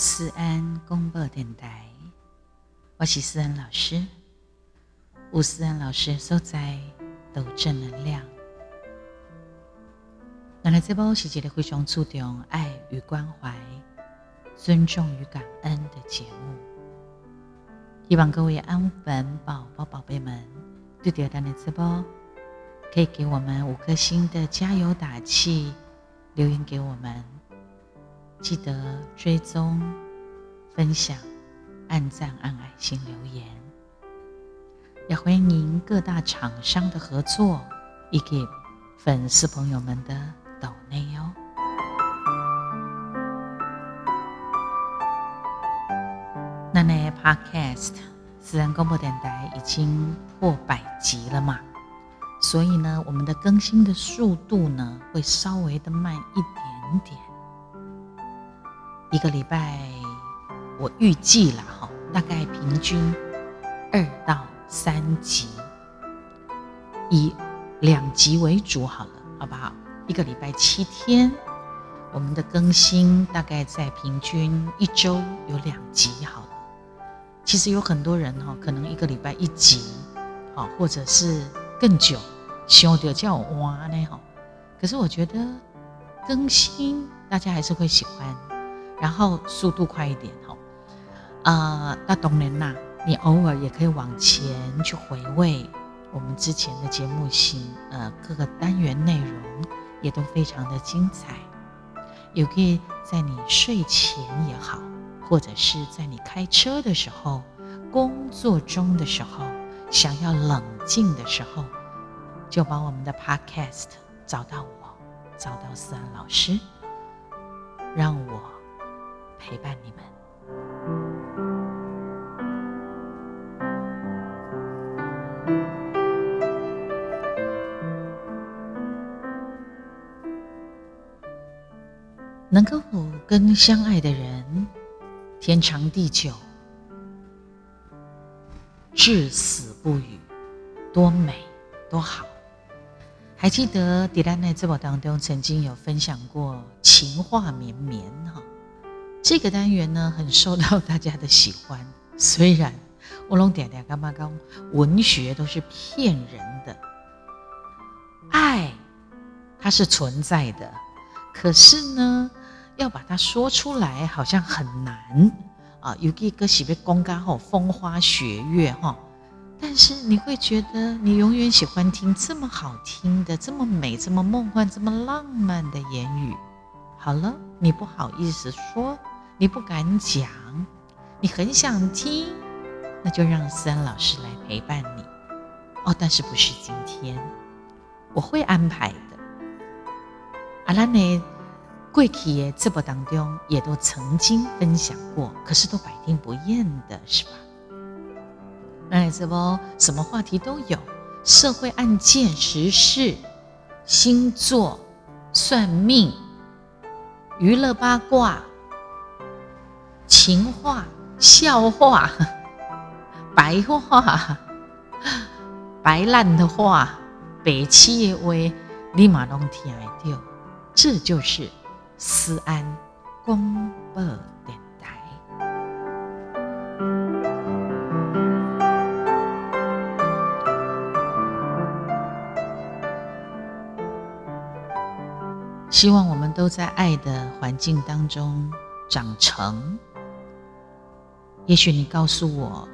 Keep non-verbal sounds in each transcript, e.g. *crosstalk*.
思安公播电台，我是思安老师。吴思安老师所在都正能量。原来这波是一个非常注重爱与关怀、尊重与感恩的节目。希望各位安粉宝宝、宝贝们，对着咱的直播，可以给我们五颗星的加油打气，留言给我们。记得追踪、分享、按赞、按爱心、留言，也欢迎各大厂商的合作，以及粉丝朋友们的抖内哦。那那 Podcast 自然广播电台已经破百集了嘛，所以呢，我们的更新的速度呢，会稍微的慢一点点。一个礼拜，我预计了哈，大概平均二到三集，以两集为主好了，好不好？一个礼拜七天，我们的更新大概在平均一周有两集好了。其实有很多人哈，可能一个礼拜一集，好，或者是更久，想着叫我哇呢哈。可是我觉得更新大家还是会喜欢。然后速度快一点哦，啊，那当然啦，你偶尔也可以往前去回味我们之前的节目型，呃，各个单元内容也都非常的精彩。也可以在你睡前也好，或者是在你开车的时候、工作中的时候、想要冷静的时候，就把我们的 Podcast 找到我，找到思安老师，让我。陪伴你们，能够跟相爱的人天长地久、至死不渝，多美多好！还记得迪兰奈这部当中曾经有分享过情话绵绵哈。这个单元呢，很受到大家的喜欢。*laughs* 虽然我龙点点干嘛讲，文学都是骗人的，爱它是存在的，可是呢，要把它说出来好像很难啊。有一个喜被公干后风花雪月哈，但是你会觉得你永远喜欢听这么好听的、这么美、这么梦幻、这么浪漫的言语。好了，你不好意思说，你不敢讲，你很想听，那就让思安老师来陪伴你哦。但是不是今天，我会安排的。阿兰呢，过去这部当中也都曾经分享过，可是都百听不厌的，是吧？那这不什么话题都有，社会案件、时事、星座、算命。娱乐八卦、情话、笑话、白话、白烂的话、白痴的话，立马拢听得到。这就是思安广播希望我们都在爱的环境当中长成。也许你告诉我，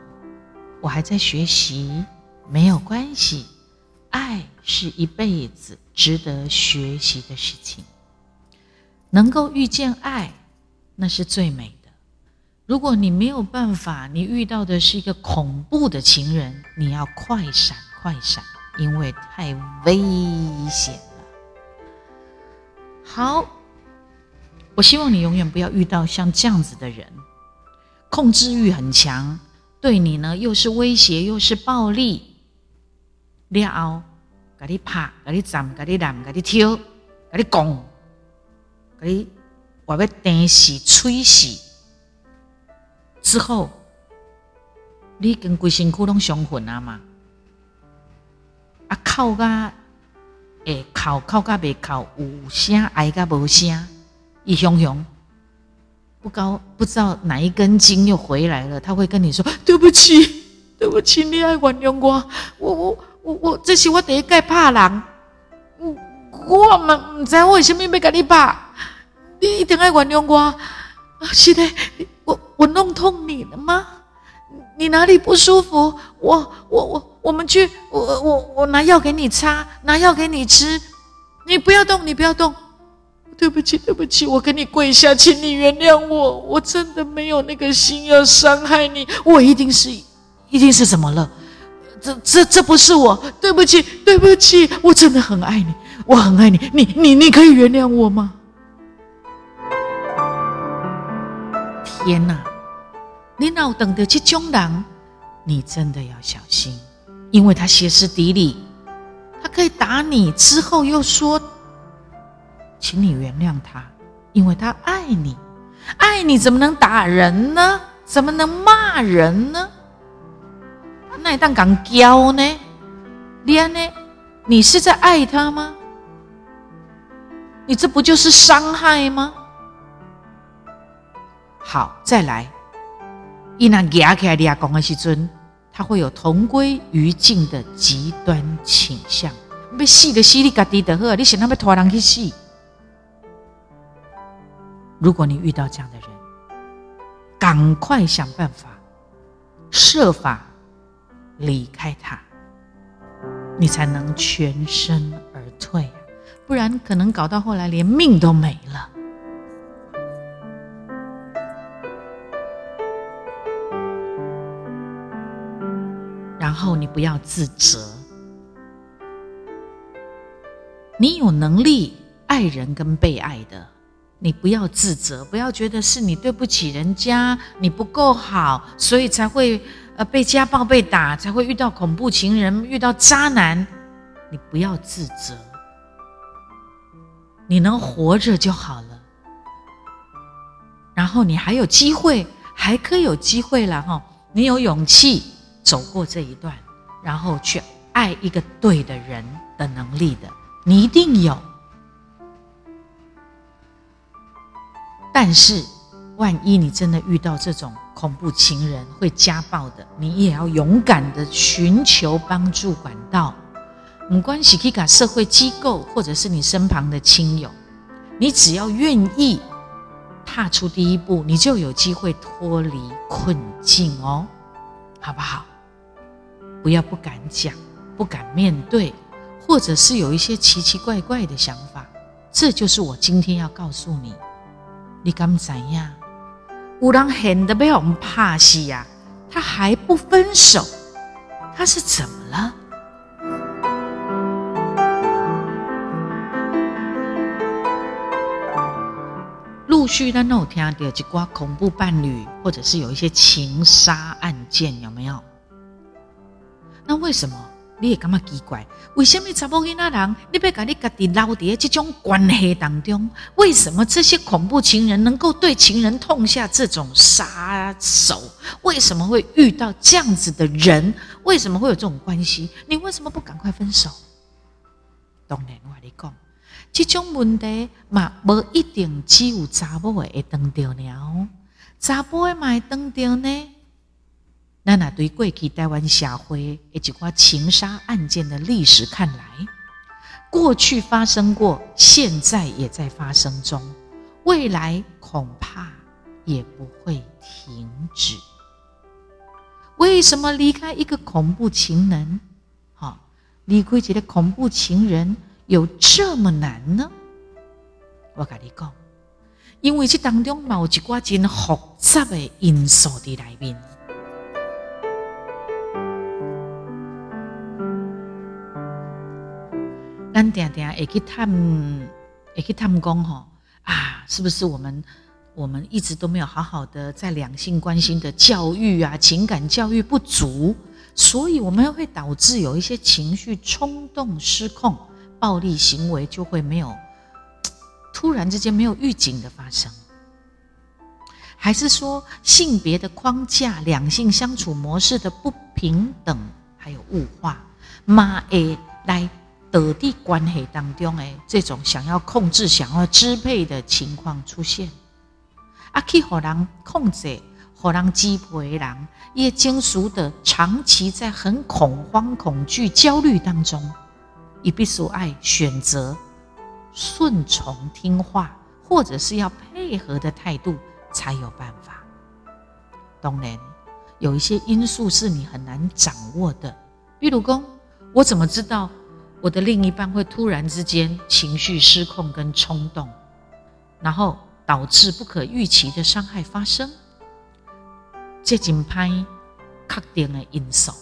我还在学习，没有关系。爱是一辈子值得学习的事情。能够遇见爱，那是最美的。如果你没有办法，你遇到的是一个恐怖的情人，你要快闪快闪，因为太危险。好，我希望你永远不要遇到像这样子的人，控制欲很强，对你呢又是威胁又是暴力，了后，给你拍，给你斩，给你揽，给你挑，给你拱，给你我要电死、吹死，之后，你跟规身躯拢伤痕啊嘛，啊靠个。会哭哭甲袂哭，有声哀甲无声，伊雄雄，不高不知道哪一根筋又回来了，他会跟你说：“对不起，对不起，你爱原谅我，我我我我，这是我第一盖怕人，我，我嘛唔知我为什么要跟你怕，你一定爱原谅我。是的，我我弄痛你了吗？你哪里不舒服？我我我，我们去，我我我拿药给你擦，拿药给你吃，你不要动，你不要动。”对不起，对不起，我跟你跪下，请你原谅我，我真的没有那个心要伤害你，我一定是，一定是怎么了？这这这不是我，对不起，对不起，我真的很爱你，我很爱你，你你你可以原谅我吗？天哪，你老等得去中人，你真的要小心，因为他歇斯底里，他可以打你，之后又说。请你原谅他，因为他爱你，爱你怎么能打人呢？怎么能骂人呢？那一旦敢教呢？你安呢？你是在爱他吗？你这不就是伤害吗？好，再来，一那压起来你阿讲的时阵，他会有同归于尽的极端倾向。要死就死你家己的好，你想他要拖人去死？如果你遇到这样的人，赶快想办法，设法离开他，你才能全身而退啊！不然可能搞到后来连命都没了。然后你不要自责，你有能力爱人跟被爱的。你不要自责，不要觉得是你对不起人家，你不够好，所以才会呃被家暴被打，才会遇到恐怖情人，遇到渣男。你不要自责，你能活着就好了。然后你还有机会，还可以有机会了哈。你有勇气走过这一段，然后去爱一个对的人的能力的，你一定有。但是，万一你真的遇到这种恐怖情人会家暴的，你也要勇敢的寻求帮助管道。没关系，可以给社会机构或者是你身旁的亲友。你只要愿意踏出第一步，你就有机会脱离困境哦，好不好？不要不敢讲，不敢面对，或者是有一些奇奇怪怪的想法。这就是我今天要告诉你。你敢怎样？有人恨得被我们怕死呀，他还不分手，他是怎么了？陆续在那听到几挂恐怖伴侣，或者是有一些情杀案件，有没有？那为什么？你也感觉奇怪，为什么查某囡仔人，你别把你家己捞在这种关系当中？为什么这些恐怖情人能够对情人痛下这种杀手？为什么会遇到这样子的人？为什么会有这种关系？你为什么不赶快分手？当然，我跟你讲，这种问题嘛，无一定只有查某会当掉了，查甫的嘛会当掉呢？那那对过去台湾社会一寡情杀案件的历史看来，过去发生过，现在也在发生中，未来恐怕也不会停止。为什么离开一个恐怖情人，哈，离开一个恐怖情人有这么难呢？我跟你讲，因为这当中有一寡真复杂的因素在里面。咱定定会去探，会去探讲吼啊，是不是我们我们一直都没有好好的在两性关心的教育啊，情感教育不足，所以我们会导致有一些情绪冲动失控，暴力行为就会没有突然之间没有预警的发生，还是说性别的框架、两性相处模式的不平等还有物化，妈诶来。得地关系当中，诶，这种想要控制、想要支配的情况出现，啊，去互人控制、互人支配的人，也经属的长期在很恐慌、恐惧、焦虑当中，也必须爱选择顺从、听话，或者是要配合的态度，才有办法。当然，有一些因素是你很难掌握的，比如说，我怎么知道我的另一半会突然之间情绪失控跟冲动，然后导致不可预期的伤害发生？这紧拍确定的因素，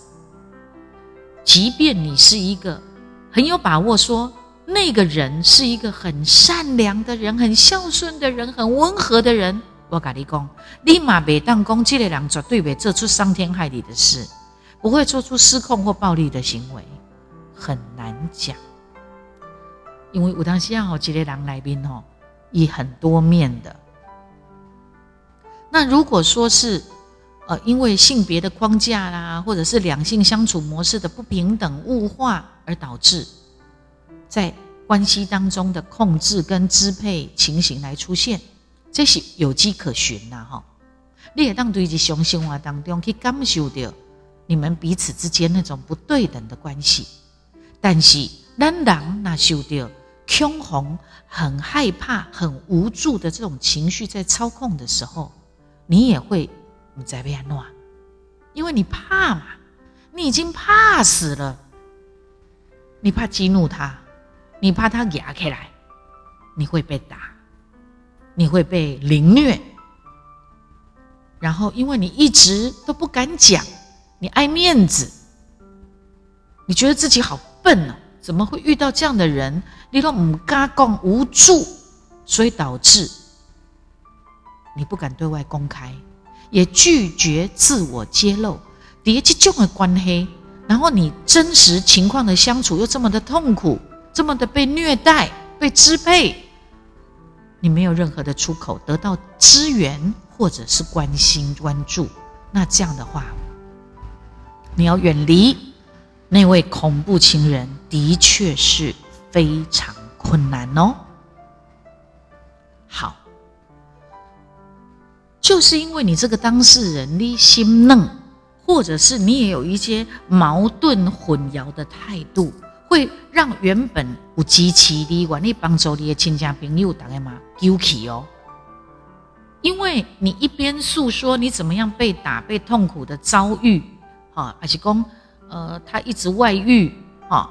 即便你是一个很有把握说那个人是一个很善良的人、很孝顺的人、很温和的人。我跟你讲，立马别当攻击的两者对别做出伤天害理的事，不会做出失控或暴力的行为，很难讲。因为有当时啊，这个人来宾哦，以很多面的。那如果说是呃，因为性别的框架啦，或者是两性相处模式的不平等物化而导致在关系当中的控制跟支配情形来出现。这是有迹可循呐，哈！你也当对日常生活当中去感受到你们彼此之间那种不对等的关系。但是，咱人那受到恐慌、很害怕、很无助的这种情绪在操控的时候，你也会不在变乱，因为你怕嘛，你已经怕死了，你怕激怒他，你怕他压起来，你会被打。你会被凌虐，然后因为你一直都不敢讲，你爱面子，你觉得自己好笨呢？怎么会遇到这样的人？你都唔敢讲，无助，所以导致你不敢对外公开，也拒绝自我揭露，叠起这种关黑，然后你真实情况的相处又这么的痛苦，这么的被虐待、被支配。你没有任何的出口得到支援或者是关心关注，那这样的话，你要远离那位恐怖情人，的确是非常困难哦。好，就是因为你这个当事人你心嫩，或者是你也有一些矛盾混淆的态度。会让原本有支持你、愿意帮助你的亲家朋友，大概嘛丢弃哦。因为你一边诉说你怎么样被打、被痛苦的遭遇，哈，而且公，呃，他一直外遇，啊，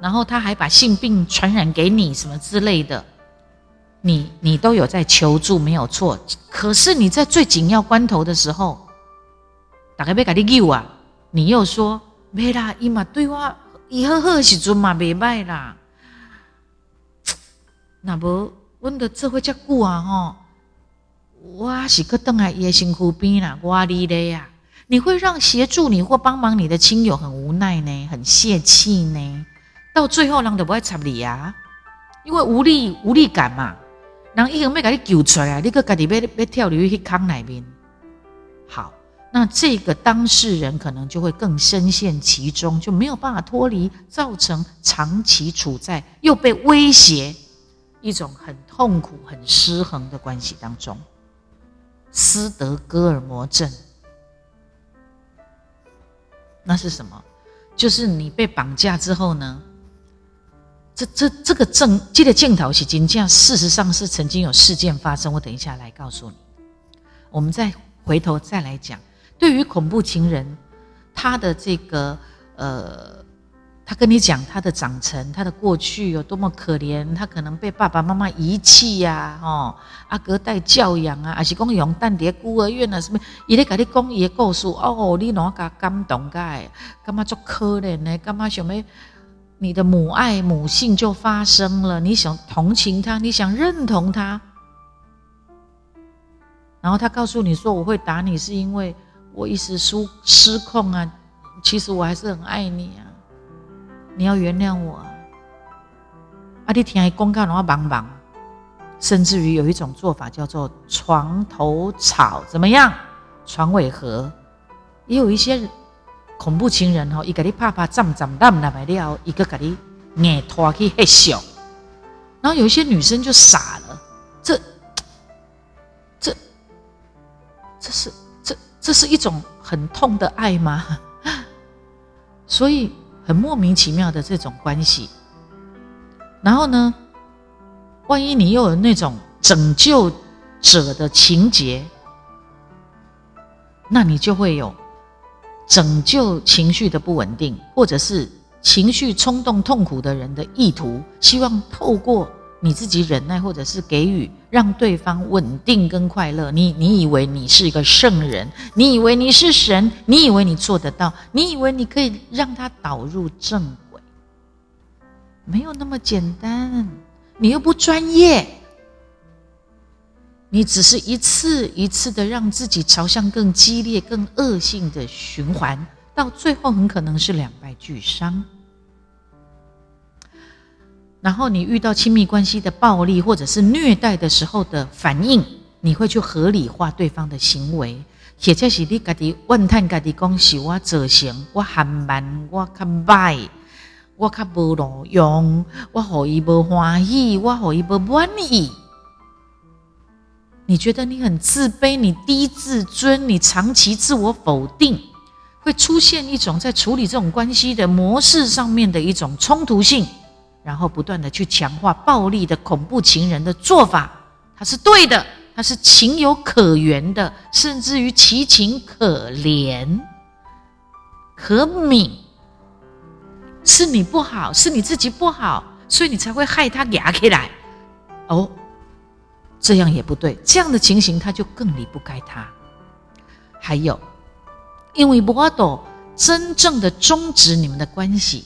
然后他还把性病传染给你什么之类的，你你都有在求助，没有错。可是你在最紧要关头的时候，大概被搞你救啊，你又说没啦，伊嘛对我。伊好好时阵嘛袂歹啦，那不阮得做伙遮久啊吼，我是搁等来伊的身躯边啦，我哩咧呀，你会让协助你或帮忙你的亲友很无奈呢，很泄气呢，到最后人就不会插你啊，因为无力无力感嘛，人已经要甲你救出来，你搁家己要要跳入去坑内面，好。那这个当事人可能就会更深陷其中，就没有办法脱离，造成长期处在又被威胁一种很痛苦、很失衡的关系当中。斯德哥尔摩症，那是什么？就是你被绑架之后呢？这这这个正，这个镜头是真正，事实上是曾经有事件发生。我等一下来告诉你。我们再回头再来讲。对于恐怖情人，他的这个呃，他跟你讲他的长成，他的过去有多么可怜，他可能被爸爸妈妈遗弃呀，哦，阿哥带教养啊，还是讲用蛋蝶孤儿院啊，什么，伊咧甲你讲伊的故事，哦，你哪个感动该，干嘛做可怜呢？干嘛想要你的母爱母性就发生了？你想同情他，你想认同他，然后他告诉你说我会打你是因为。我一时失失控啊，其实我还是很爱你啊，你要原谅我啊！阿弟听公告的话帮忙，甚至于有一种做法叫做床头草，怎么样？床尾和，也有一些恐怖情人哦，一个你啪啪站站站那来了，一个给你眼拖去嘿笑，然后有一些女生就傻了，这这这是这这是一种很痛的爱吗？*laughs* 所以很莫名其妙的这种关系。然后呢，万一你又有那种拯救者的情节，那你就会有拯救情绪的不稳定，或者是情绪冲动、痛苦的人的意图，希望透过。你自己忍耐，或者是给予，让对方稳定跟快乐。你你以为你是一个圣人，你以为你是神，你以为你做得到，你以为你可以让他导入正轨，没有那么简单。你又不专业，你只是一次一次的让自己朝向更激烈、更恶性的循环，到最后很可能是两败俱伤。然后你遇到亲密关系的暴力或者是虐待的时候的反应，你会去合理化对方的行为，或者是你家己问叹家己讲是我造成，我含慢，我较歹，我较无路用，我何伊无欢喜，我何伊无满意。你觉得你很自卑，你低自尊，你长期自我否定，会出现一种在处理这种关系的模式上面的一种冲突性。然后不断的去强化暴力的恐怖情人的做法，他是对的，他是情有可原的，甚至于其情可怜、可悯。是你不好，是你自己不好，所以你才会害他压起来。哦，这样也不对，这样的情形他就更离不开他。还有，因为不懂真正的终止你们的关系。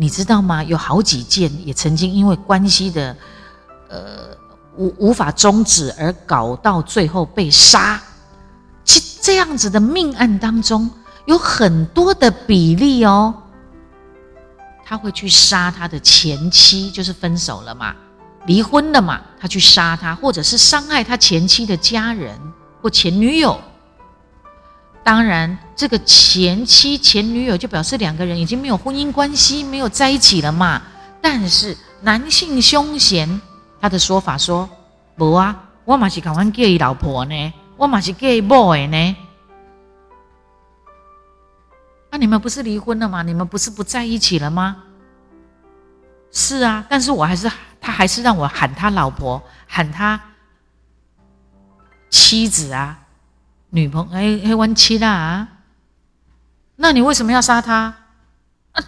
你知道吗？有好几件也曾经因为关系的，呃，无无法终止而搞到最后被杀。其这样子的命案当中，有很多的比例哦，他会去杀他的前妻，就是分手了嘛，离婚了嘛，他去杀他，或者是伤害他前妻的家人或前女友。当然，这个前妻、前女友就表示两个人已经没有婚姻关系，没有在一起了嘛。但是男性凶嫌他的说法说：“不啊，我嘛是赶快给老婆呢，我嘛是给 boy 呢。”那你们不是离婚了吗？你们不是不在一起了吗？是啊，但是我还是他还是让我喊他老婆，喊他妻子啊。女朋友哎，黑弯妻啦！那你为什么要杀他？啊，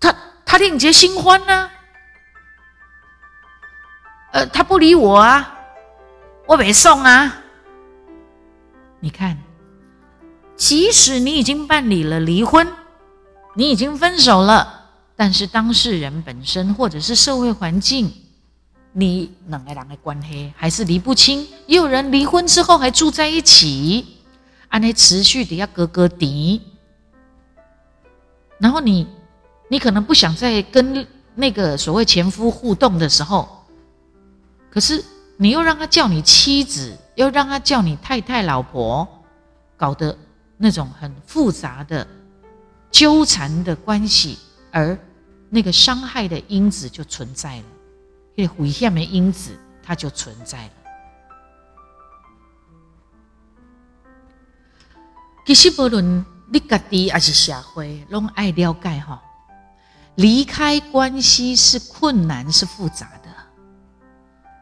他他另结新欢呢？呃，他不理我啊，我没送啊。你看，即使你已经办理了离婚，你已经分手了，但是当事人本身或者是社会环境。你两个人的关系还是离不清，也有人离婚之后还住在一起，安尼持续的要隔隔离。然后你，你可能不想再跟那个所谓前夫互动的时候，可是你又让他叫你妻子，又让他叫你太太、老婆，搞得那种很复杂的纠缠的关系，而那个伤害的因子就存在了。这危险的因子，它就存在了。其实不论你家己还是社会，拢爱了解哈。离开关系是困难、是复杂的，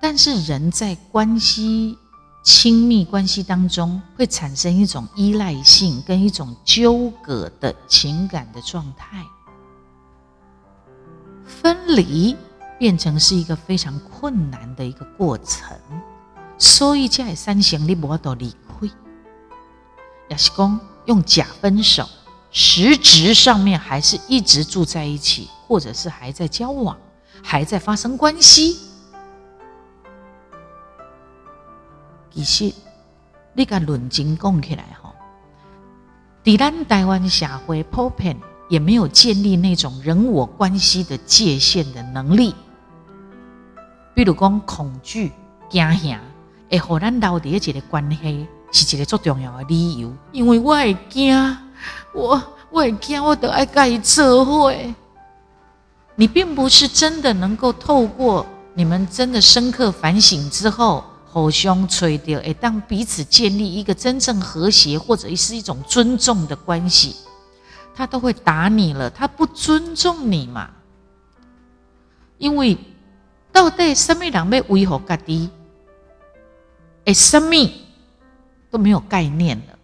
但是人在关系、亲密关系当中，会产生一种依赖性跟一种纠葛的情感的状态，分离。变成是一个非常困难的一个过程，所以在三行你无得离开，也是讲用假分手，实质上面还是一直住在一起，或者是还在交往，还在发生关系。其实你甲论经讲起来吼，伫咱台湾社会普遍也没有建立那种人我关系的界限的能力。比如讲恐惧、惊吓，会互咱留伫一个关系，是一个最重要的理由。因为我会惊，我我会惊，我都爱甲伊做伙。你并不是真的能够透过你们真的深刻反省之后，互相吹掉，哎，当彼此建立一个真正和谐或者是一种尊重的关系，他都会打你了，他不尊重你嘛？因为到底什么人要维护家己，哎，生命都没有概念了，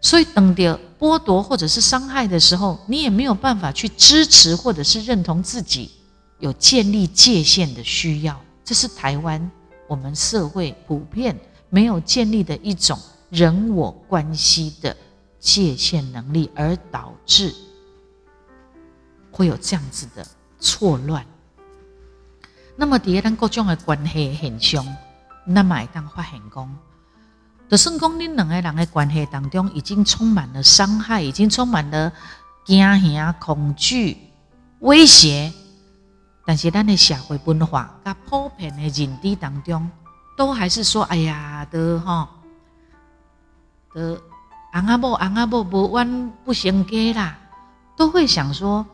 所以等到剥夺或者是伤害的时候，你也没有办法去支持或者是认同自己有建立界限的需要，这是台湾。我们社会普遍没有建立的一种人我关系的界限能力，而导致会有这样子的错乱。那么，第二咱各种的关系很凶，那么当发现讲，就算讲你两个人的关系当中已经充满了伤害，已经充满了惊吓、恐惧、威胁。但是，咱的社会文化甲普遍的认知当中，都还是说：“哎呀，的哈，的昂阿伯昂阿伯不弯不行给啦。”都会想说：“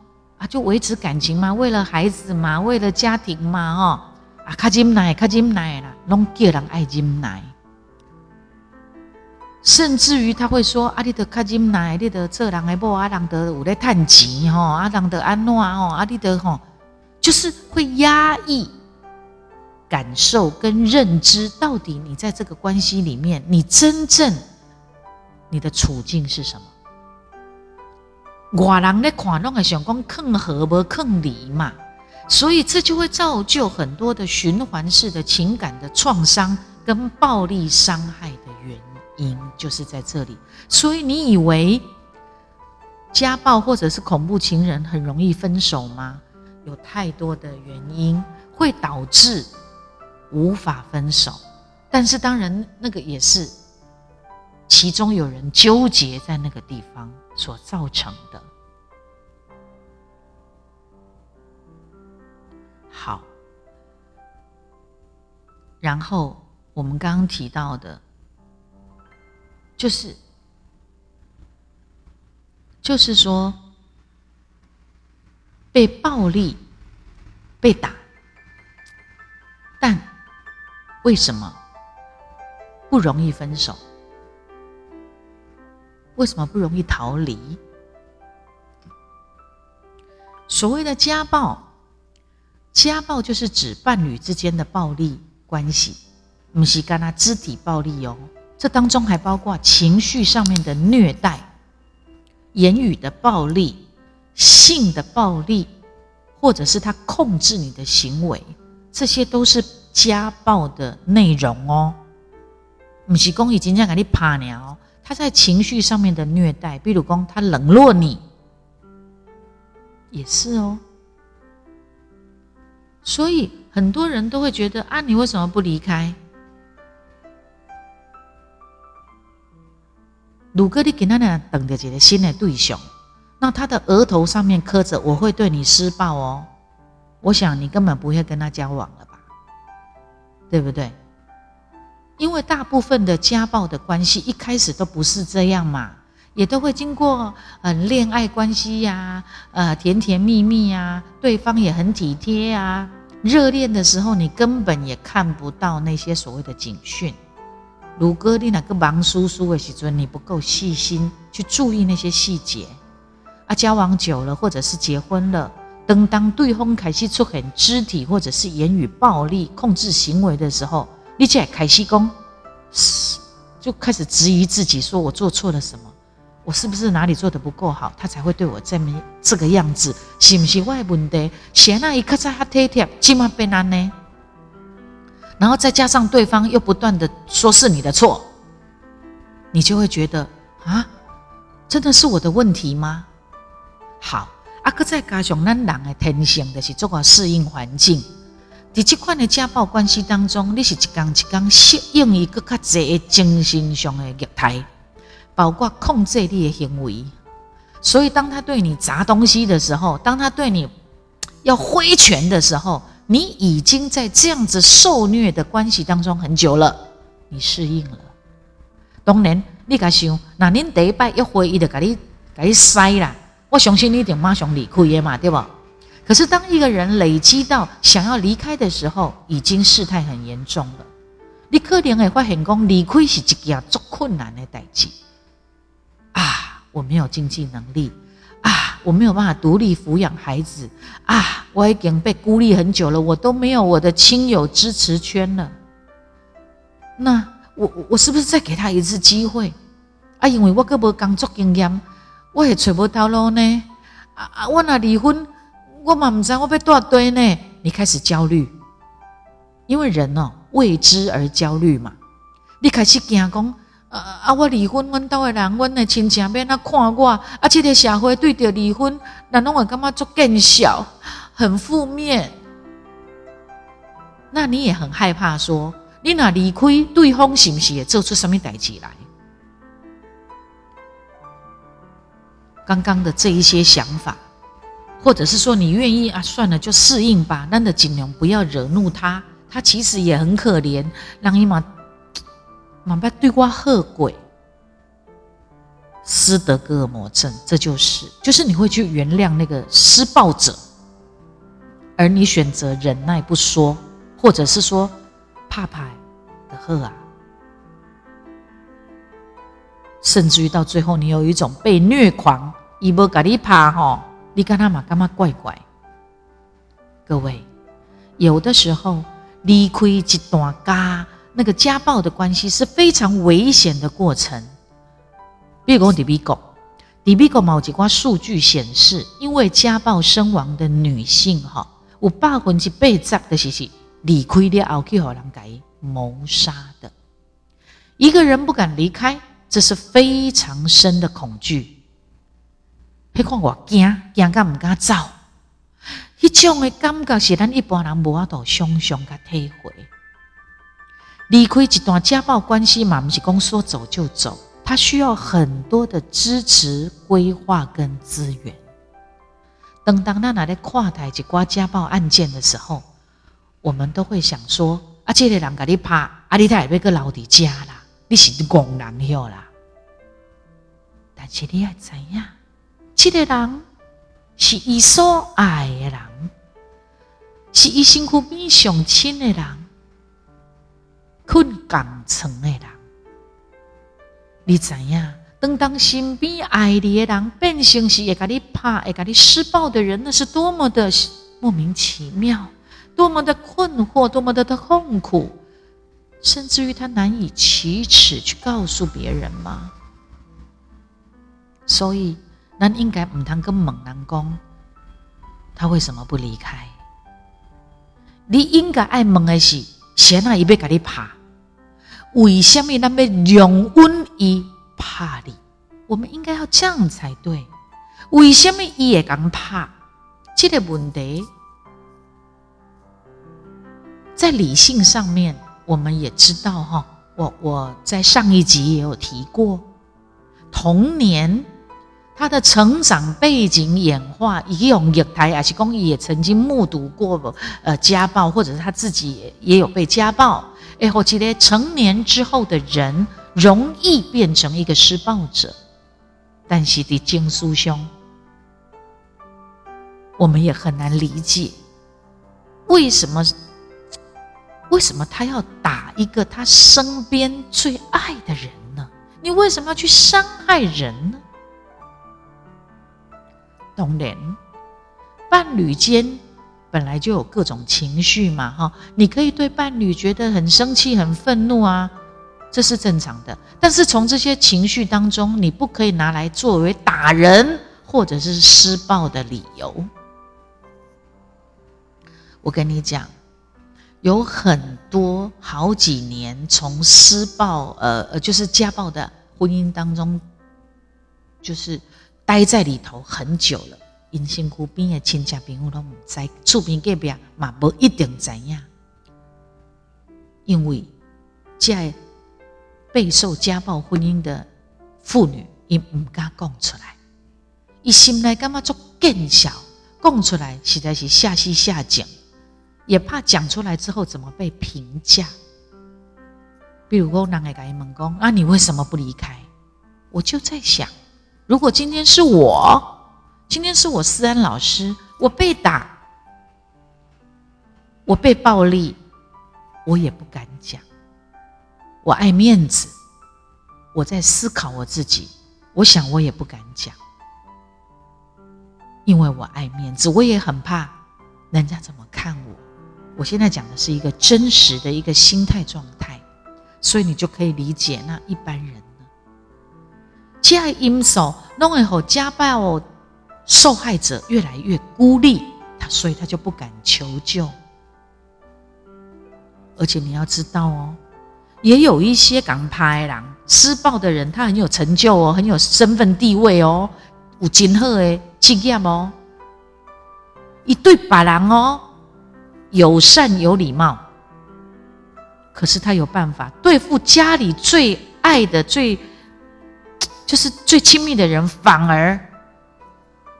啊，就维持感情嘛，为了孩子嘛，为了家庭嘛，哈啊，卡金奶卡金奶啦，拢叫人爱金奶。”甚至于他会说：“啊，你得卡金奶，你得做人的某啊，人得有咧趁钱吼，啊，人得安怎吼，啊，你得吼。”就是会压抑感受跟认知，到底你在这个关系里面，你真正你的处境是什么？外人咧看拢会想讲更和不更离嘛，所以这就会造就很多的循环式的情感的创伤跟暴力伤害的原因，就是在这里。所以你以为家暴或者是恐怖情人很容易分手吗？有太多的原因会导致无法分手，但是当然那个也是其中有人纠结在那个地方所造成的。好，然后我们刚刚提到的，就是就是说。被暴力被打，但为什么不容易分手？为什么不容易逃离？所谓的家暴，家暴就是指伴侣之间的暴力关系，不是干那肢体暴力哦，这当中还包括情绪上面的虐待、言语的暴力。性的暴力，或者是他控制你的行为，这些都是家暴的内容哦。不是公已经这样给你怕你哦，他在情绪上面的虐待，比如公他冷落你，也是哦。所以很多人都会觉得啊，你为什么不离开？如果你给他俩等着一个新的对象。那他的额头上面刻着“我会对你施暴哦”，我想你根本不会跟他交往了吧，对不对？因为大部分的家暴的关系一开始都不是这样嘛，也都会经过嗯恋爱关系呀，呃甜甜蜜蜜呀，对方也很体贴啊，热恋的时候你根本也看不到那些所谓的警讯。如果你那个忙叔叔的时阵，你不够细心去注意那些细节。啊，交往久了，或者是结婚了，等当对方开始出现肢体或者是言语暴力控制行为的时候，你才开始讲，就开始质疑自己，说我做错了什么？我是不是哪里做的不够好，他才会对我这么这个样子？是不是外问题？现在一刻在他贴贴，起码被难呢？然后再加上对方又不断的说是你的错，你就会觉得啊，真的是我的问题吗？好，啊，搁再加上咱人的天性，就是做个适应环境。在这款的家暴关系当中，你是一刚一刚适应一个较济精神上的虐待，包括控制你的行为。所以，当他对你砸东西的时候，当他对你要挥拳的时候，你已经在这样子受虐的关系当中很久了，你适应了。当然，你敢想，那恁第一摆一挥，伊就给你给你塞啦。我相信你一定马上离开的嘛，对吧？可是当一个人累积到想要离开的时候，已经事态很严重了。你可能会发现讲离开是一件足困难的代志啊！我没有经济能力啊，我没有办法独立抚养孩子啊，我已经被孤立很久了，我都没有我的亲友支持圈了。那我我是不是再给他一次机会啊？因为我个无工作经验，我也找不到路呢。啊啊！我若离婚，我嘛唔知我要多少堆呢？你开始焦虑，因为人哦。为之而焦虑嘛？你开始惊讲，啊啊！我离婚，阮兜的人，阮的亲戚要那看我，啊！这个社会对着离婚，那拢会感觉足更小，很负面。那你也很害怕，说你若离开对方，是不是也做出什么代志来？刚刚的这一些想法，或者是说你愿意啊？算了，就适应吧。那的尽量不要惹怒他。他其实也很可怜，让伊嘛，嘛不对我恶鬼，斯德哥尔摩症，这就是，就是你会去原谅那个施暴者，而你选择忍耐不说，或者是说怕怕的喝啊，甚至于到最后，你有一种被虐狂，伊无甲你怕吼，你跟他嘛干嘛怪怪？各位，有的时候。离开一段家，那个家暴的关系是非常危险的过程。比如讲，迪比狗，迪比狗某几挂数据显示，因为家暴身亡的女性，哈，有百分之八十的是是离开了后去和人给谋杀的。一个人不敢离开，这是非常深的恐惧。别看我惊，惊敢唔敢走。迄种的感觉是咱一般人无法度想象甲体会。离开一段家暴关系嘛，不是讲说走就走，他需要很多的支持、规划跟资源。等当那拿来跨台一挂家暴案件的时候，我们都会想说：啊，这个人甲你拍，啊，你太要个留伫家啦，你是工人了啦。但是你要知影，这个人是伊所爱的人。是伊身躯边上亲的人，困共床的人，你知影？当当身边爱你的人变成是会甲你拍、会甲你施暴的人，那是多么的莫名其妙，多么的困惑，多么的痛苦，甚至于他难以启齿去告诉别人吗？所以，咱应该唔通跟猛男讲，他为什么不离开？你应该爱问的是，谁那伊要甲你怕？为什么咱要容忍伊拍你？我们应该要这样才对。为什么伊会讲拍？这个问题，在理性上面，我们也知道哈。我我在上一集也有提过，童年。他的成长背景演化，以用虐待，还是公也曾经目睹过呃家暴，或者是他自己也有被家暴。哎，我记得成年之后的人容易变成一个施暴者，但是的经书兄，我们也很难理解，为什么为什么他要打一个他身边最爱的人呢？你为什么要去伤害人呢？当然，伴侣间本来就有各种情绪嘛，哈，你可以对伴侣觉得很生气、很愤怒啊，这是正常的。但是从这些情绪当中，你不可以拿来作为打人或者是施暴的理由。我跟你讲，有很多好几年从施暴，呃呃，就是家暴的婚姻当中，就是。待在里头很久了，因身躯边的亲戚朋友都唔知，厝边隔壁嘛无一定知影，因为在备受家暴婚姻的妇女，伊唔敢讲出来，伊心内感觉做更小，讲出来实在是下戏下井，也怕讲出来之后怎么被评价。比如讲，人会甲伊问讲，啊，你为什么不离开？我就在想。如果今天是我，今天是我思安老师，我被打，我被暴力，我也不敢讲，我爱面子，我在思考我自己。我想我也不敢讲，因为我爱面子，我也很怕人家怎么看我。我现在讲的是一个真实的一个心态状态，所以你就可以理解那一般人。这样因素弄以后，家暴受害者越来越孤立，他所以他就不敢求救。而且你要知道哦。也有一些港拍郎施暴的人，他很有成就哦，很有身份地位哦，有金好的经验哦，一对把郎哦，友善有礼貌，可是他有办法对付家里最爱的、最就是最亲密的人，反而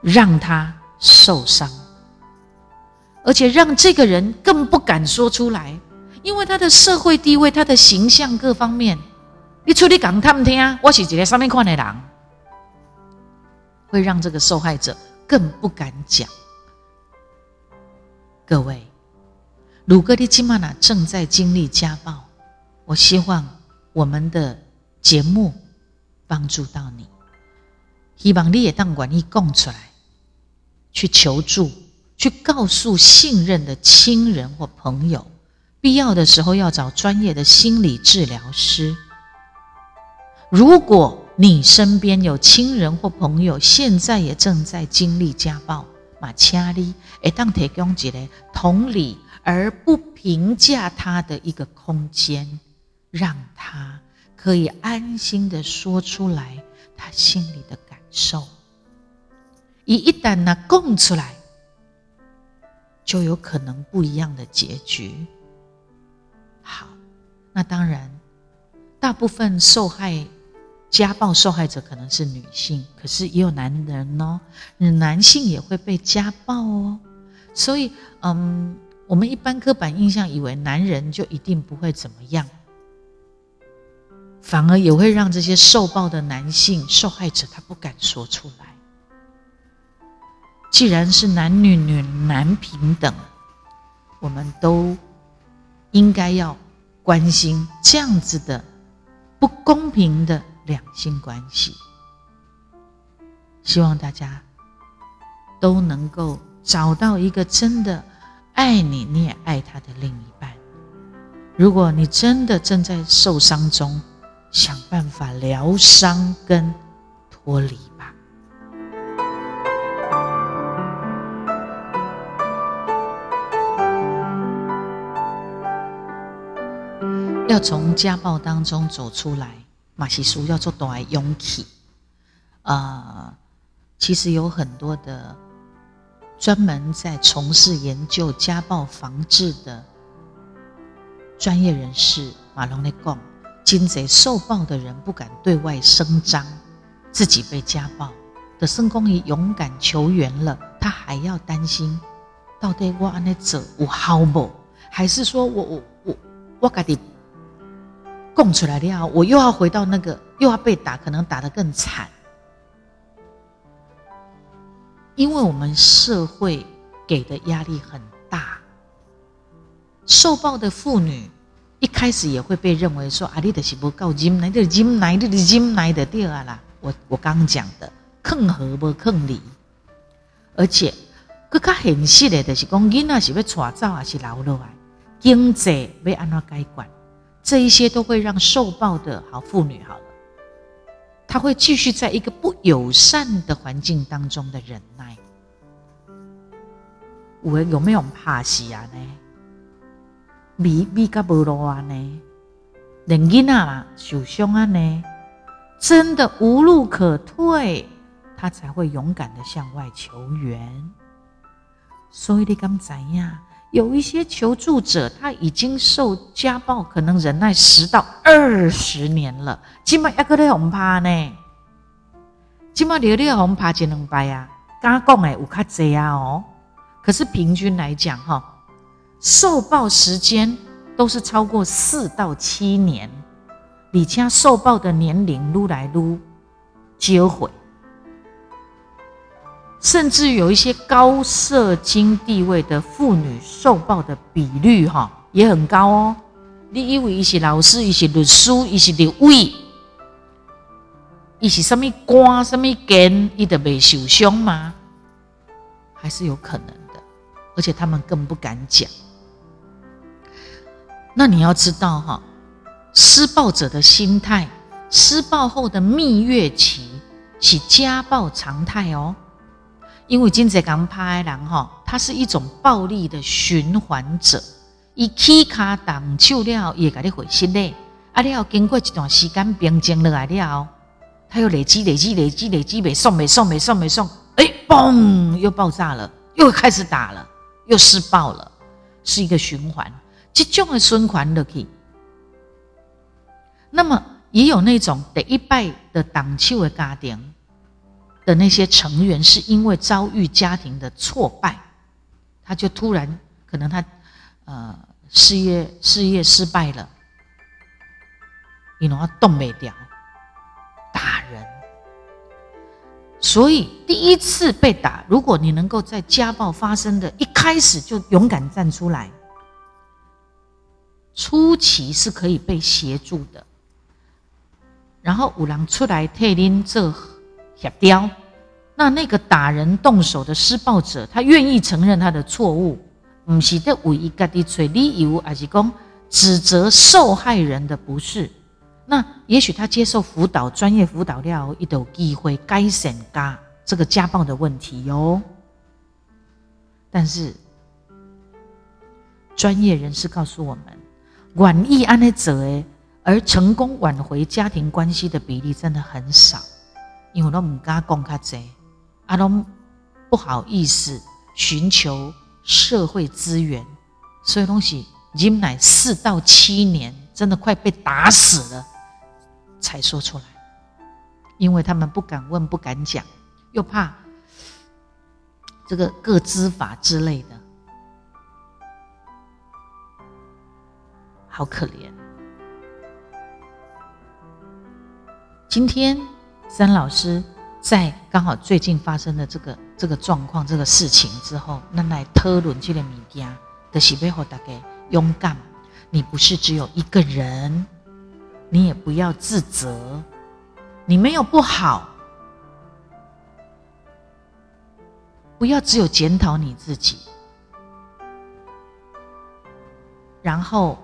让他受伤，而且让这个人更不敢说出来。因为他的社会地位、他的形象各方面，你出去讲他们听啊，我是一个上面看的人，会让这个受害者更不敢讲。各位，鲁格的金玛娜正在经历家暴，我希望我们的节目帮助到你，希望你也当管你供出来，去求助，去告诉信任的亲人或朋友。必要的时候要找专业的心理治疗师。如果你身边有亲人或朋友现在也正在经历家暴，马恰里会当提供一个同理而不评价他的一个空间，让他可以安心的说出来他心里的感受。一一旦呢供出来，就有可能不一样的结局。好，那当然，大部分受害家暴受害者可能是女性，可是也有男人哦，男性也会被家暴哦。所以，嗯，我们一般刻板印象以为男人就一定不会怎么样，反而也会让这些受暴的男性受害者他不敢说出来。既然是男女女男平等，我们都。应该要关心这样子的不公平的两性关系，希望大家都能够找到一个真的爱你，你也爱他的另一半。如果你真的正在受伤中，想办法疗伤跟脱离吧。要从家暴当中走出来，马西书要做大勇气。啊，其实有很多的专门在从事研究家暴防治的专业人士，马龙的讲，金贼受暴的人不敢对外声张自己被家暴，的圣公也勇敢求援了，他还要担心，到底我安尼做有好不？还是说我我我我家己？供出来了，我又要回到那个，又要被打，可能打得更惨。因为我们社会给的压力很大，受暴的妇女一开始也会被认为说：“啊，你的是不够金，来的金来的金来的掉啊啦！”我我刚讲的，坑和不坑里，而且更加现实的，就是讲囡仔是要带走还是留落来，经济要安怎改管？这一些都会让受暴的好妇女好了，她会继续在一个不友善的环境当中的忍耐。我有没有怕死啊？呢？米米加不罗啊？呢？人囡啊受伤啊？呢？真的无路可退，他才会勇敢的向外求援。所以你敢怎样？有一些求助者，他已经受家暴，可能忍耐十到二十年了。今麦一个咧红怕呢，今麦你咧红怕几两百啊？刚讲诶有较济啊哦。可是平均来讲哈，受暴时间都是超过四到七年，你家受暴的年龄撸来撸，接回。甚至有一些高社经地位的妇女受暴的比率，哈，也很高哦。你以为伊是老师，伊是律师，伊是立委，伊是什么官、什么官，伊就未受伤吗？还是有可能的，而且他们更不敢讲。那你要知道哈，施暴者的心态，施暴后的蜜月期是家暴常态哦。因为金在刚拍人哈，他是一种暴力的循环者。伊起卡挡手了，也给你回心嘞。啊，你要经过一段时间平静落来了，他又累积、累积、累积、累积，没送、没送、没送、没送，哎，嘣，又爆炸了，又开始打了，又施暴了，是一个循环。这种的循环落去，那么也有那种第一拜的挡手的家庭的那些成员，是因为遭遇家庭的挫败，他就突然可能他。呃，事业事业失败了，你能动没掉，打人。所以第一次被打，如果你能够在家暴发生的一开始就勇敢站出来，初期是可以被协助的。然后五郎出来替您这协调，那那个打人动手的施暴者，他愿意承认他的错误。不是在为一家的找理由，而是讲指责受害人的不是？那也许他接受辅导，专业辅导了，一斗机会改善家这个家暴的问题哟。但是专业人士告诉我们，愿意安内者诶，而成功挽回家庭关系的比例真的很少，因为都唔敢讲卡济，阿都不好意思寻求。社会资源，所以东西忍耐四到七年，真的快被打死了，才说出来，因为他们不敢问、不敢讲，又怕这个各资法之类的，好可怜。今天三老师。在刚好最近发生的这个这个状况、这个事情之后，那来讨论这个物件的是背后大概勇敢。你不是只有一个人，你也不要自责，你没有不好，不要只有检讨你自己，然后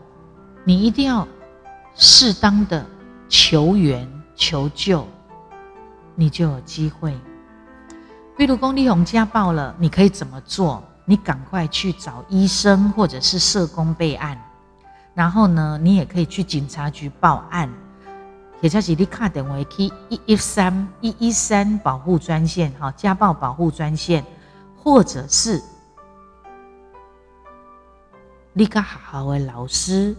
你一定要适当的求援求救。你就有机会。比如公立红家暴了，你可以怎么做？你赶快去找医生或者是社工备案。然后呢，你也可以去警察局报案。也就是你卡电话去一一三一一三保护专线，哈，家暴保护专线，或者是你跟好好的老师，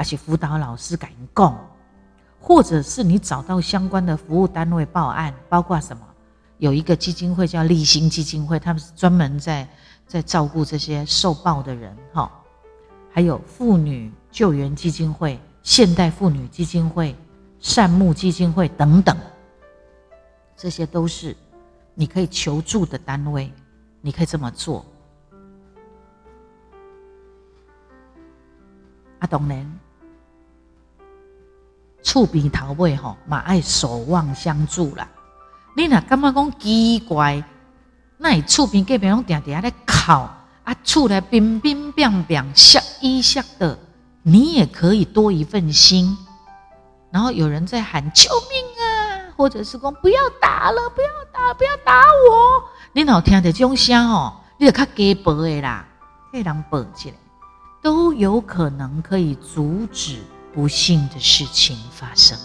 而且辅导老师敢讲。或者是你找到相关的服务单位报案，包括什么？有一个基金会叫立新基金会，他们是专门在在照顾这些受暴的人，哈。还有妇女救援基金会、现代妇女基金会、善牧基金会等等，这些都是你可以求助的单位，你可以这么做。阿东人。厝边头尾吼，嘛爱守望相助啦。你若感觉讲奇怪，那你厝边隔壁拢定定咧哭，啊，厝内冰冰冰冰，吓一吓的，你也可以多一份心。然后有人在喊救命啊，或者是讲不要打了，不要打，不要打我。你老听着这种声哦，你就较加薄的啦，可以人报起来，都有可能可以阻止。不幸的事情发生。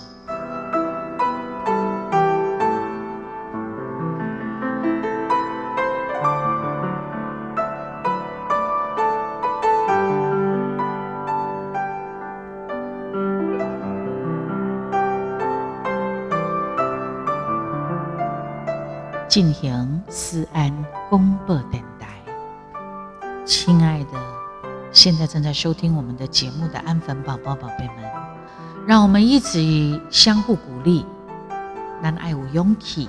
进行思安现在正在收听我们的节目的安粉宝宝、宝贝们，让我们一直相互鼓励，让爱无勇气。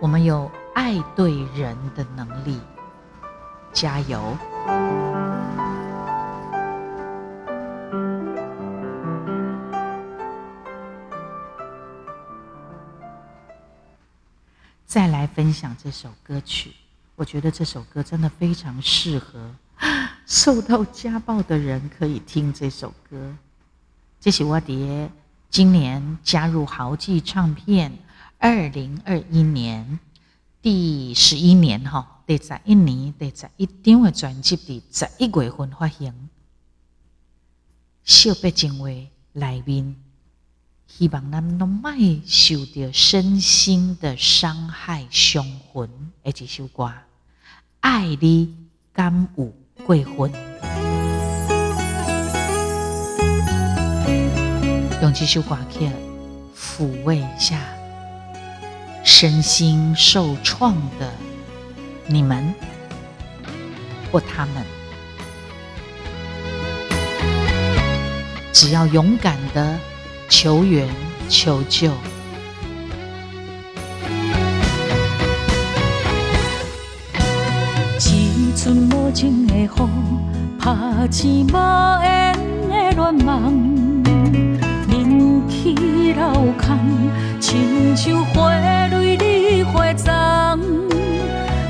我们有爱对人的能力，加油！再来分享这首歌曲，我觉得这首歌真的非常适合。受到家暴的人可以听这首歌。这是我爹今年加入豪记唱片，二零二一年第十一年哈，第十一年第十一张的专辑伫十一月份发行，《小白情话》内面。希望咱拢卖受到身心的伤害、伤痕，的一首歌，爱你敢有鬼魂？用这首歌曲抚慰一下身心受创的你们或他们，只要勇敢的。求援求救，无情的风，拍醒无缘的乱梦，人去楼空，亲像花蕊里花丛，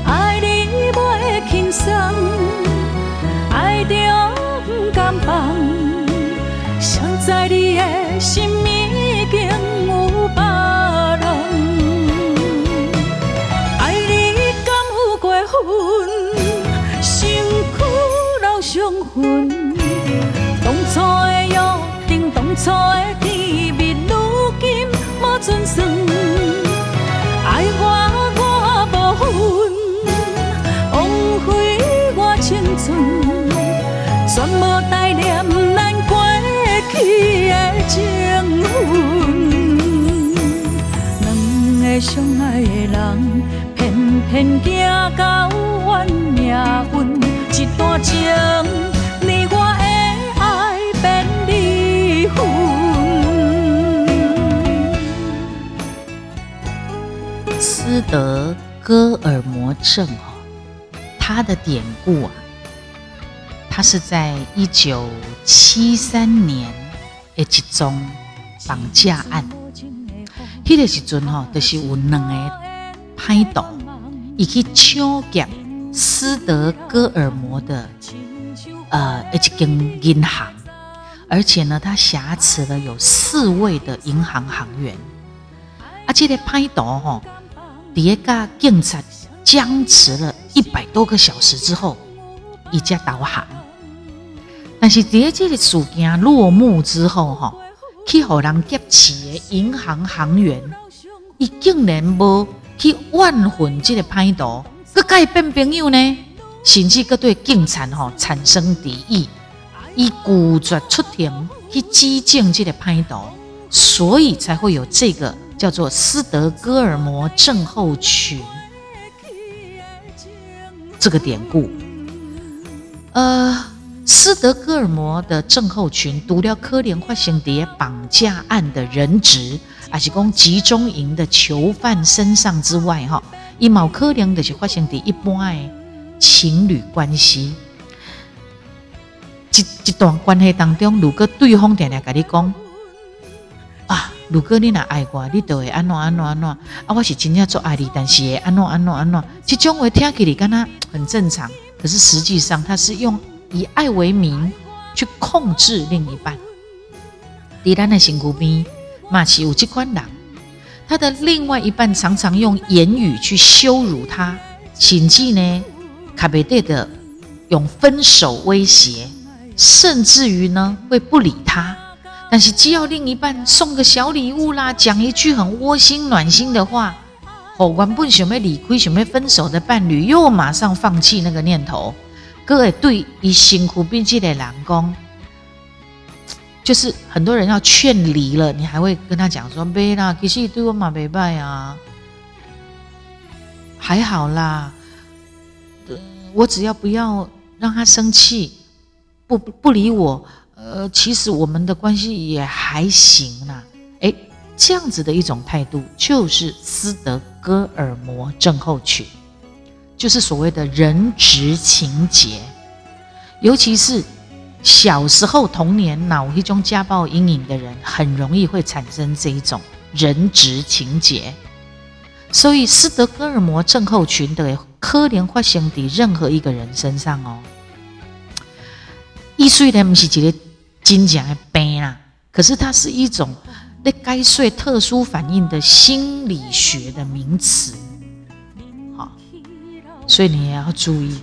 爱你袂轻松，爱着不甘放，谁知你的。心已经有别伤痕，当初的约定，当初的甜蜜，如今无准算。爱我我无份，枉费我青春，全无带念咱过去的情。两个相爱的人，偏偏走到斯德哥尔摩症哦，它的典故啊，它是在一九七三年的一宗。绑架案，迄个时阵吼，就是有两个歹徒，伊去抢劫斯德哥尔摩的呃一间银行，而且呢，他挟持了有四位的银行行员。啊，这个歹徒吼，迭个警察僵持了一百多个小时之后，一家导航。但是迭这个事件落幕之后，吼。去互人劫持的银行行员，伊竟然无去怨恨这个歹徒，佮佮伊变朋友呢？甚至佮对警察吼产生敌意，伊拒绝出庭去指证这个歹徒，所以才会有这个叫做斯德哥尔摩症候群这个典故。呃。斯德哥尔摩的症候群，除了可能发生在绑架案的人质，还是讲集中营的囚犯身上之外，哈，伊冇可能就是发生在一般的情侣关系。一一段关系当中，如果对方定定跟你讲，如果你若爱我，你就会安怎安怎安怎，啊，我是真正做爱你，但是安怎安怎安怎，这种话听起来敢若 *tsk* 很正常，可是实际上他是用。以爱为名去控制另一半，迪兰的辛苦边，马奇有这款人，他的另外一半常常用言语去羞辱他，甚至呢，卡贝蒂的用分手威胁，甚至于呢会不理他。但是只要另一半送个小礼物啦，讲一句很窝心暖心的话，后原本想要离开、想要分手的伴侣，又马上放弃那个念头。各位对于辛苦并且的人讲，就是很多人要劝离了，你还会跟他讲说：“没啦，其实对我嘛没拜啊，还好啦，我只要不要让他生气，不不理我，呃，其实我们的关系也还行啦。”哎，这样子的一种态度，就是斯德哥尔摩症候群。就是所谓的人质情节，尤其是小时候童年脑一中家暴阴影的人，很容易会产生这一种人质情节。所以斯德哥尔摩症候群的可能发生在任何一个人身上哦。易碎的不是一个真正的病啦，可是它是一种那该睡特殊反应的心理学的名词。好，所以你也要注意，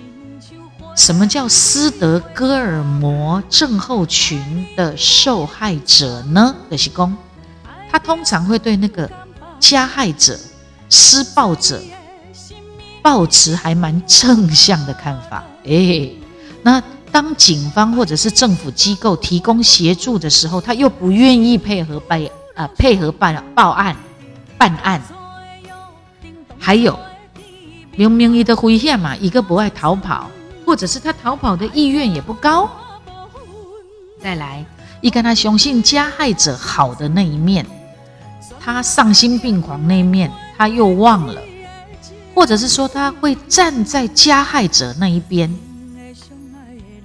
什么叫斯德哥尔摩症候群的受害者呢？就是公，他通常会对那个加害者。施暴者抱持还蛮正向的看法，哎，那当警方或者是政府机构提供协助的时候，他又不愿意配合办啊，配合办报案办案。还有，明明一个危险嘛，一个不爱逃跑，或者是他逃跑的意愿也不高。再来，一个他相信加害者好的那一面，他丧心病狂那一面。他又忘了，或者是说他会站在加害者那一边，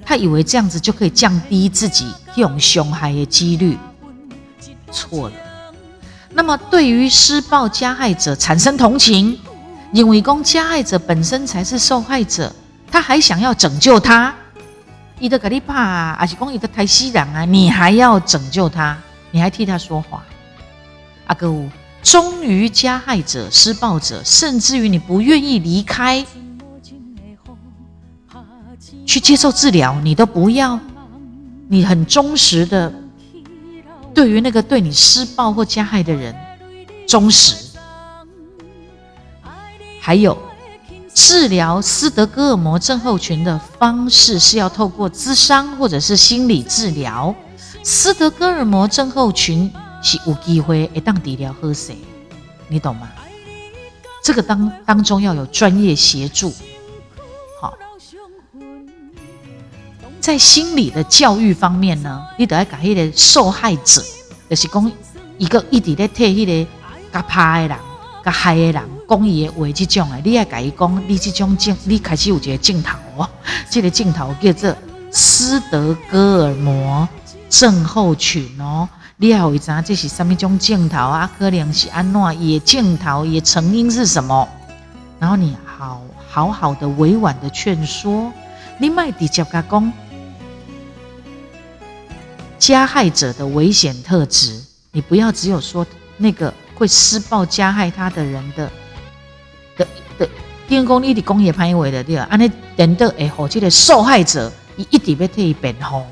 他以为这样子就可以降低自己用凶害的几率，错了。那么对于施暴加害者产生同情，因为公加害者本身才是受害者，他还想要拯救他，伊的格利帕还是公伊的泰西人啊，你还要拯救他，你还替他说话，阿哥。忠于加害者、施暴者，甚至于你不愿意离开去接受治疗，你都不要。你很忠实的对于那个对你施暴或加害的人忠实。还有治疗斯德哥尔摩症候群的方式是要透过咨商或者是心理治疗。斯德哥尔摩症候群。是有机会会当治疗喝水，你懂吗？这个当当中要有专业协助，在心理的教育方面呢，你得要改迄个受害者，就是讲一个一直在替迄个甲怕的人、甲害的人讲伊的话，这种的，你要改伊讲，你这种镜，你开始有一个镜头哦，这个镜头叫做斯德哥尔摩症候群哦。你也会知这是什么种镜头啊？可能是安怎？也镜头也成因是什么？然后你好好好的委婉的劝说，你卖直接甲讲加害者的危险特质，你不要只有说那个会施暴加害他的人的的的电工一的工业潘伟的对吧？安尼等的哎吼，这个受害者一一直被替辩护，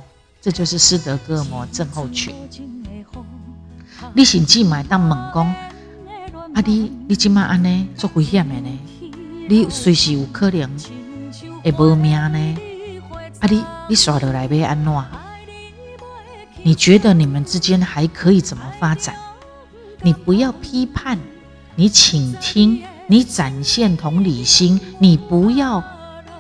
这就是斯德哥尔摩症候群。你甚至买当问讲，啊你你即马安尼做危险的呢？你随时有可能会无命呢？啊你你刷落来要安怎？你觉得你们之间还可以怎么发展？你不要批判，你倾听，你展现同理心，你不要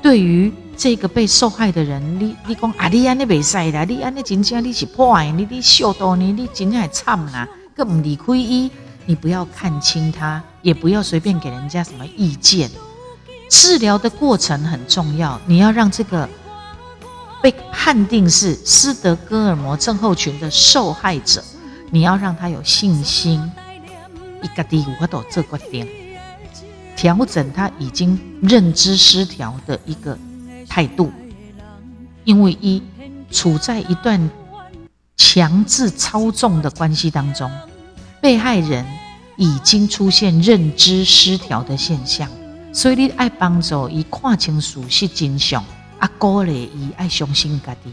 对于这个被受害的人，你你讲啊你安尼袂使啦，你安尼真正你是破坏，你你笑到你你真正会惨啦。更理亏一，你不要看清他，也不要随便给人家什么意见。治疗的过程很重要，你要让这个被判定是斯德哥尔摩症候群的受害者，你要让他有信心。一个第五都这个点，调整他已经认知失调的一个态度，因为一处在一段。强制操纵的关系当中，被害人已经出现认知失调的现象，所以你爱帮助一看清楚是真相，啊，鼓励伊爱相信家己，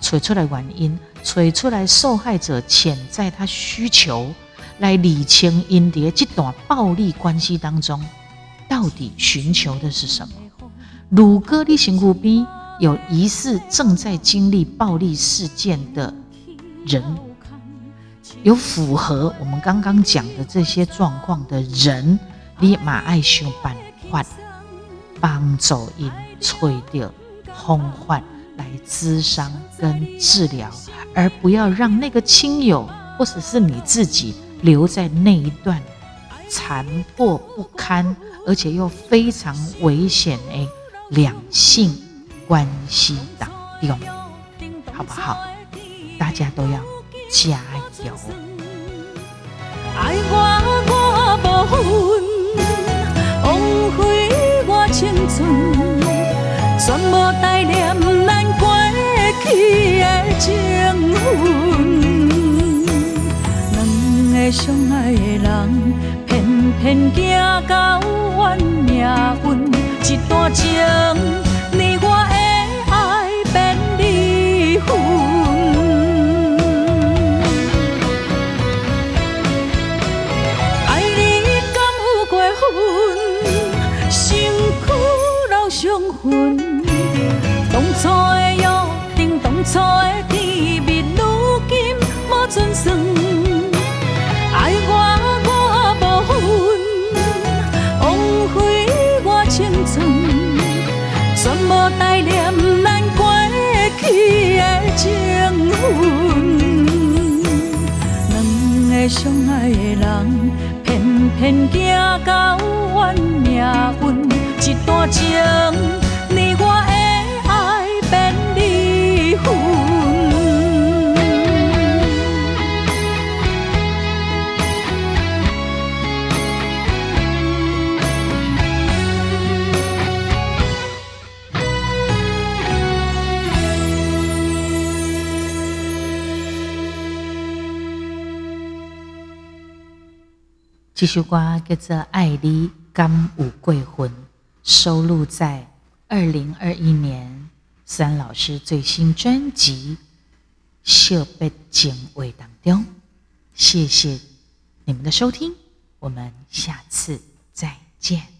找出来原因，找出来受害者潜在他需求，来理清因蝶这段暴力关系当中到底寻求的是什么。如果你身边有疑似正在经历暴力事件的，人有符合我们刚刚讲的这些状况的人，立马爱想办法帮助因吹掉、轰患来咨商跟治疗，而不要让那个亲友或者是你自己留在那一段残破不堪，而且又非常危险的两性关系当中，好不好？大家都要加油！爱我我无恨，枉费我青春。全无带念咱过去的情分。两个相爱的人，偏偏走到怨命运，一段情，你的情份。两个相爱的人，偏偏走到怨命运，一段情，这首歌叫做《爱你甘有鬼魂》，收录在二零二一年三老师最新专辑《惜别情味》当中。谢谢你们的收听，我们下次再见。